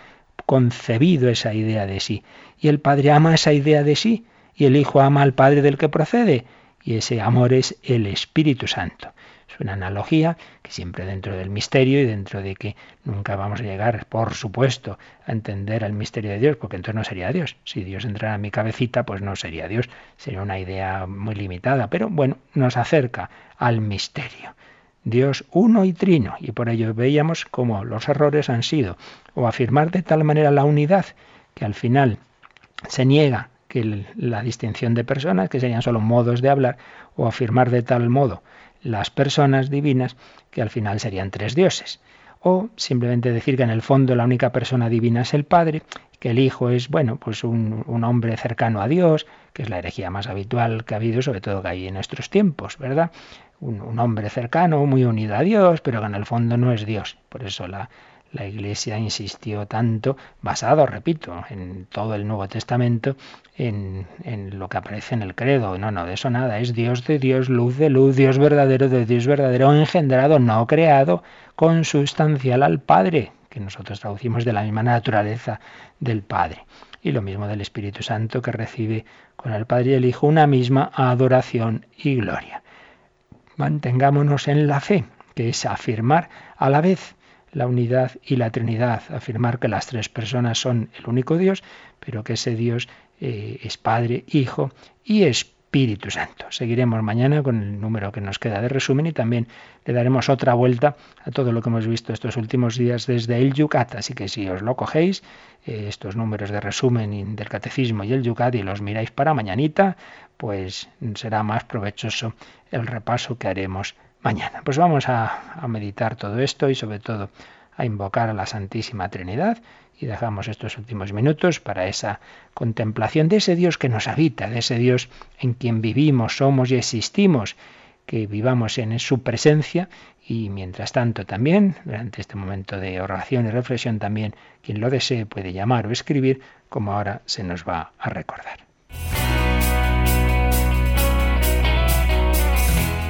concebido esa idea de sí. Y el Padre ama esa idea de sí, y el Hijo ama al Padre del que procede, y ese amor es el Espíritu Santo. Es una analogía que siempre dentro del misterio y dentro de que nunca vamos a llegar, por supuesto, a entender el misterio de Dios, porque entonces no sería Dios. Si Dios entrara en mi cabecita, pues no sería Dios, sería una idea muy limitada, pero bueno, nos acerca al misterio. Dios uno y trino, y por ello veíamos cómo los errores han sido o afirmar de tal manera la unidad que al final se niega que la distinción de personas, que serían solo modos de hablar, o afirmar de tal modo las personas divinas que al final serían tres dioses. O simplemente decir que en el fondo la única persona divina es el Padre, que el Hijo es, bueno, pues un, hombre cercano a Dios, que es la herejía más habitual que ha habido, sobre todo que hay en nuestros tiempos, ¿verdad? Un, un hombre cercano, muy unido a Dios, pero que en el fondo no es Dios. Por eso la, la Iglesia insistió tanto, basado, repito, en todo el Nuevo Testamento, en, lo que aparece en el credo. No, no, de eso nada. Es Dios de Dios, luz de luz, Dios verdadero de Dios verdadero, engendrado, no creado, consustancial al Padre, que nosotros traducimos de la misma naturaleza del Padre. Y lo mismo del Espíritu Santo, que recibe con el Padre y el Hijo una misma adoración y gloria. Mantengámonos en la fe, que es afirmar a la vez la unidad y la Trinidad, afirmar que las tres personas son el único Dios, pero que ese Dios eh, es Padre, Hijo y Espíritu Santo. Seguiremos mañana con el número que nos queda de resumen y también le daremos otra vuelta a todo lo que hemos visto estos últimos días desde el Yucat. Así que si os lo cogéis, eh, estos números de resumen del Catecismo y el Yucat y los miráis para mañanita, pues será más provechoso el repaso que haremos mañana. Pues vamos a, meditar todo esto y sobre todo a invocar a la Santísima Trinidad y dejamos estos últimos minutos para esa contemplación de ese Dios que nos habita, de ese Dios en quien vivimos, somos y existimos, que vivamos en su presencia y mientras tanto también, durante este momento de oración y reflexión también, quien lo desee puede llamar o escribir como ahora se nos va a recordar.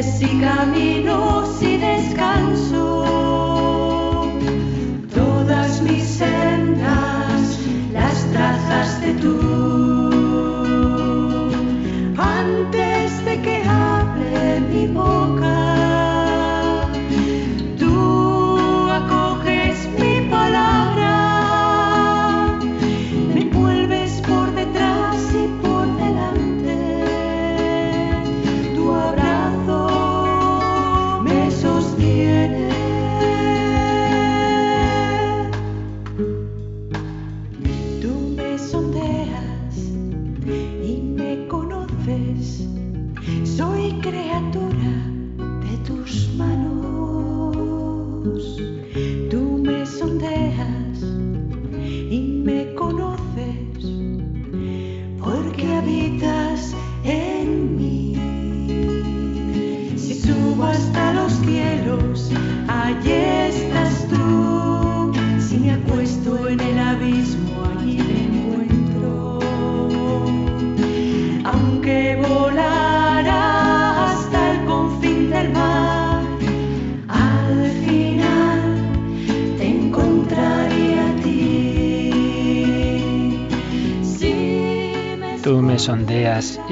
sondeas y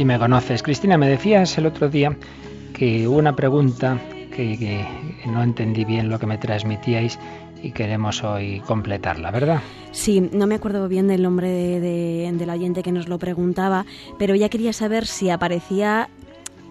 me conoces. Cristina, me decías el otro día que hubo una pregunta que, no entendí bien lo que me transmitíais y queremos hoy completarla, ¿verdad? Sí, no me acuerdo bien del nombre de, del oyente que nos lo preguntaba, pero ya quería saber si aparecía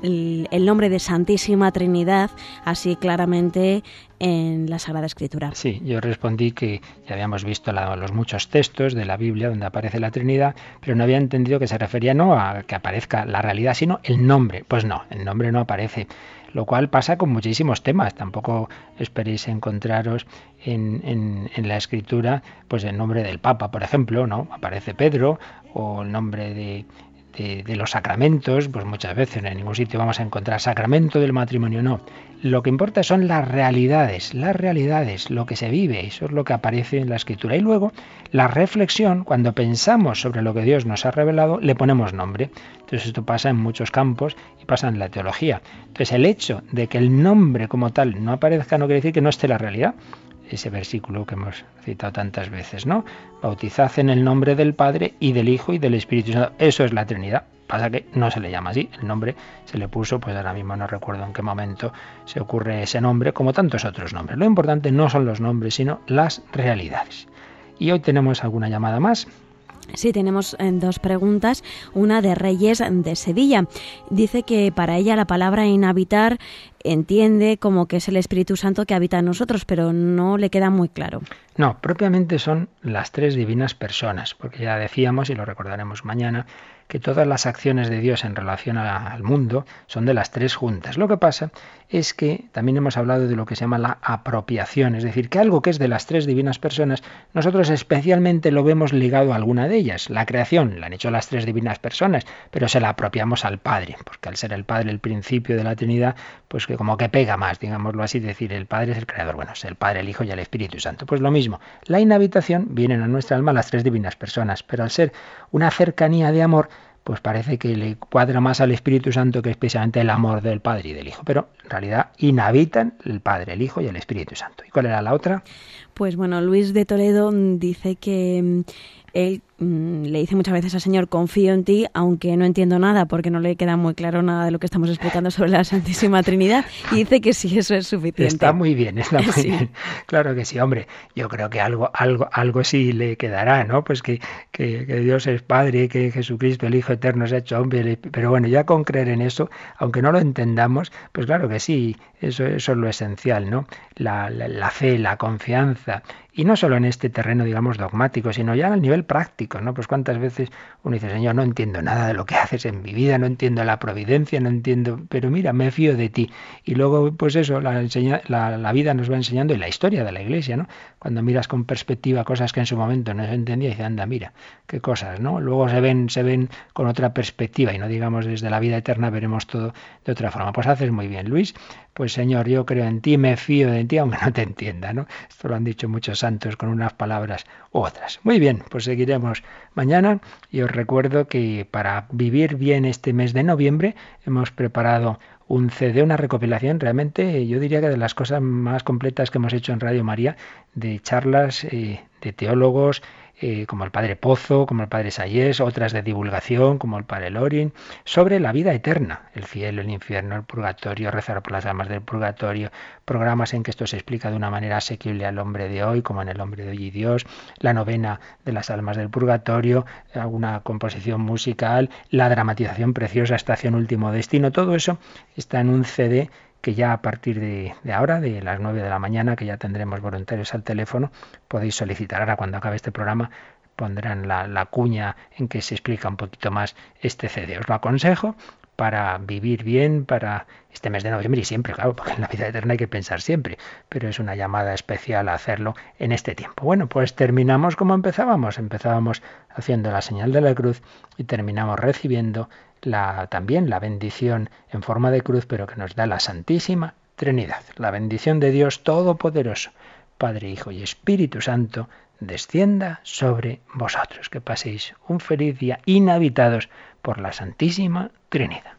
el, nombre de Santísima Trinidad así claramente en la Sagrada Escritura. Sí, yo respondí que ya habíamos visto los muchos textos de la Biblia donde aparece la Trinidad, pero no había entendido que se refería no a que aparezca la realidad, sino el nombre. Pues no, el nombre no aparece lo cual pasa con muchísimos temas. Tampoco esperéis encontraros en, en, en, la escritura, pues el nombre del Papa, por ejemplo, ¿no? Aparece Pedro, o el nombre de, de, los sacramentos, pues muchas veces en ningún sitio vamos a encontrar sacramento del matrimonio, no. Lo que importa son las realidades, las realidades, lo que se vive, eso es lo que aparece en la escritura. Y luego, la reflexión, cuando pensamos sobre lo que Dios nos ha revelado, le ponemos nombre. Entonces esto pasa en muchos campos y pasa en la teología. Entonces el hecho de que el nombre como tal no aparezca no quiere decir que no esté la realidad ese versículo que hemos citado tantas veces, ¿no? Bautizad en el nombre del Padre y del Hijo y del Espíritu Santo. Eso es la Trinidad. Pasa que no se le llama así. El nombre se le puso, pues ahora mismo no recuerdo en qué momento se ocurre ese nombre, como tantos otros nombres. Lo importante no son los nombres, sino las realidades. Y hoy tenemos alguna llamada más. Sí, tenemos eh, dos preguntas. Una de Reyes de Sevilla. Dice que para ella la palabra inhabitar entiende como que es el Espíritu Santo que habita en nosotros, pero no le queda muy claro. No, propiamente son las tres divinas personas, porque ya decíamos, y lo recordaremos mañana, que todas las acciones de Dios en relación al mundo son de las tres juntas. Lo que pasa es que también hemos hablado de lo que se llama la apropiación, es decir, que algo que es de las tres divinas personas, nosotros especialmente lo vemos ligado a alguna de ellas. La creación la han hecho las tres divinas personas, pero se la apropiamos al Padre, porque al ser el Padre el principio de la Trinidad, pues que como que pega más, digámoslo así, decir, el Padre es el creador, bueno, es el Padre, el Hijo y el Espíritu Santo. Pues lo mismo, la inhabitación vienen a nuestra alma las tres divinas personas, pero al ser una cercanía de amor, pues parece que le cuadra más al Espíritu Santo que especialmente el amor del Padre y del Hijo. Pero en realidad inhabitan el Padre, el Hijo y el Espíritu Santo. ¿Y cuál era la otra? Pues bueno, Luis de Toledo dice que mm, él mm, le dice muchas veces al Señor, confío en ti, aunque no entiendo nada, porque no le queda muy claro nada de lo que estamos explicando sobre la Santísima Trinidad, y dice que sí, eso es suficiente. Está muy bien, está muy bien. Claro que sí, hombre, yo creo que algo, algo, algo sí le quedará, ¿no? Pues que, que, Dios es Padre, que Jesucristo, el Hijo Eterno, se ha hecho hombre, pero bueno, ya con creer en eso, aunque no lo entendamos, pues claro que sí, eso, eso es lo esencial, ¿no? La, la, la fe, la confianza, y no solo en este terreno, digamos, dogmático, sino ya a nivel práctico, ¿no? Pues cuántas veces uno dice, Señor, no entiendo nada de lo que haces en mi vida, no entiendo la providencia, no entiendo, pero mira, me fío de ti. Y luego, pues eso, la, la, la vida nos va enseñando y la historia de la Iglesia, ¿no? Cuando miras con perspectiva cosas que en su momento no se entendía, dice, anda, mira, qué cosas, ¿no? Luego se ven, se ven con otra perspectiva y no digamos desde la vida eterna veremos todo de otra forma. Pues haces muy bien, Luis, pues Señor, yo creo en ti, me fío de ti, aunque no te entienda, ¿no? Esto lo han dicho muchos santos con unas palabras u otras. Muy bien, pues seguiremos mañana y os recuerdo que para vivir bien este mes de noviembre hemos preparado un CD, una recopilación realmente, yo diría que de las cosas más completas que hemos hecho en Radio María, de charlas eh, de teólogos, eh, como el padre Pozo, como el padre Sayés, otras de divulgación, como el padre Lorin, sobre la vida eterna, el cielo, el infierno, el purgatorio, rezar por las almas del purgatorio, programas en que esto se explica de una manera asequible al hombre de hoy, como en el hombre de hoy y Dios, la novena de las almas del purgatorio, alguna composición musical, la dramatización preciosa, estación último destino, todo eso está en un CD que ya a partir de, ahora, de las 9 de la mañana, que ya tendremos voluntarios al teléfono, podéis solicitar. Ahora cuando acabe este programa pondrán la, la cuña en que se explica un poquito más este CD. Os lo aconsejo para vivir bien, para este mes de noviembre y siempre, claro, porque en la vida eterna hay que pensar siempre, pero es una llamada especial a hacerlo en este tiempo. Bueno, pues terminamos como empezábamos. Empezábamos haciendo la señal de la cruz y terminamos recibiendo la, también la bendición en forma de cruz, pero que nos da la Santísima Trinidad. La bendición de Dios Todopoderoso, Padre, Hijo y Espíritu Santo, descienda sobre vosotros. Que paséis un feliz día inhabitados por la Santísima Trinidad.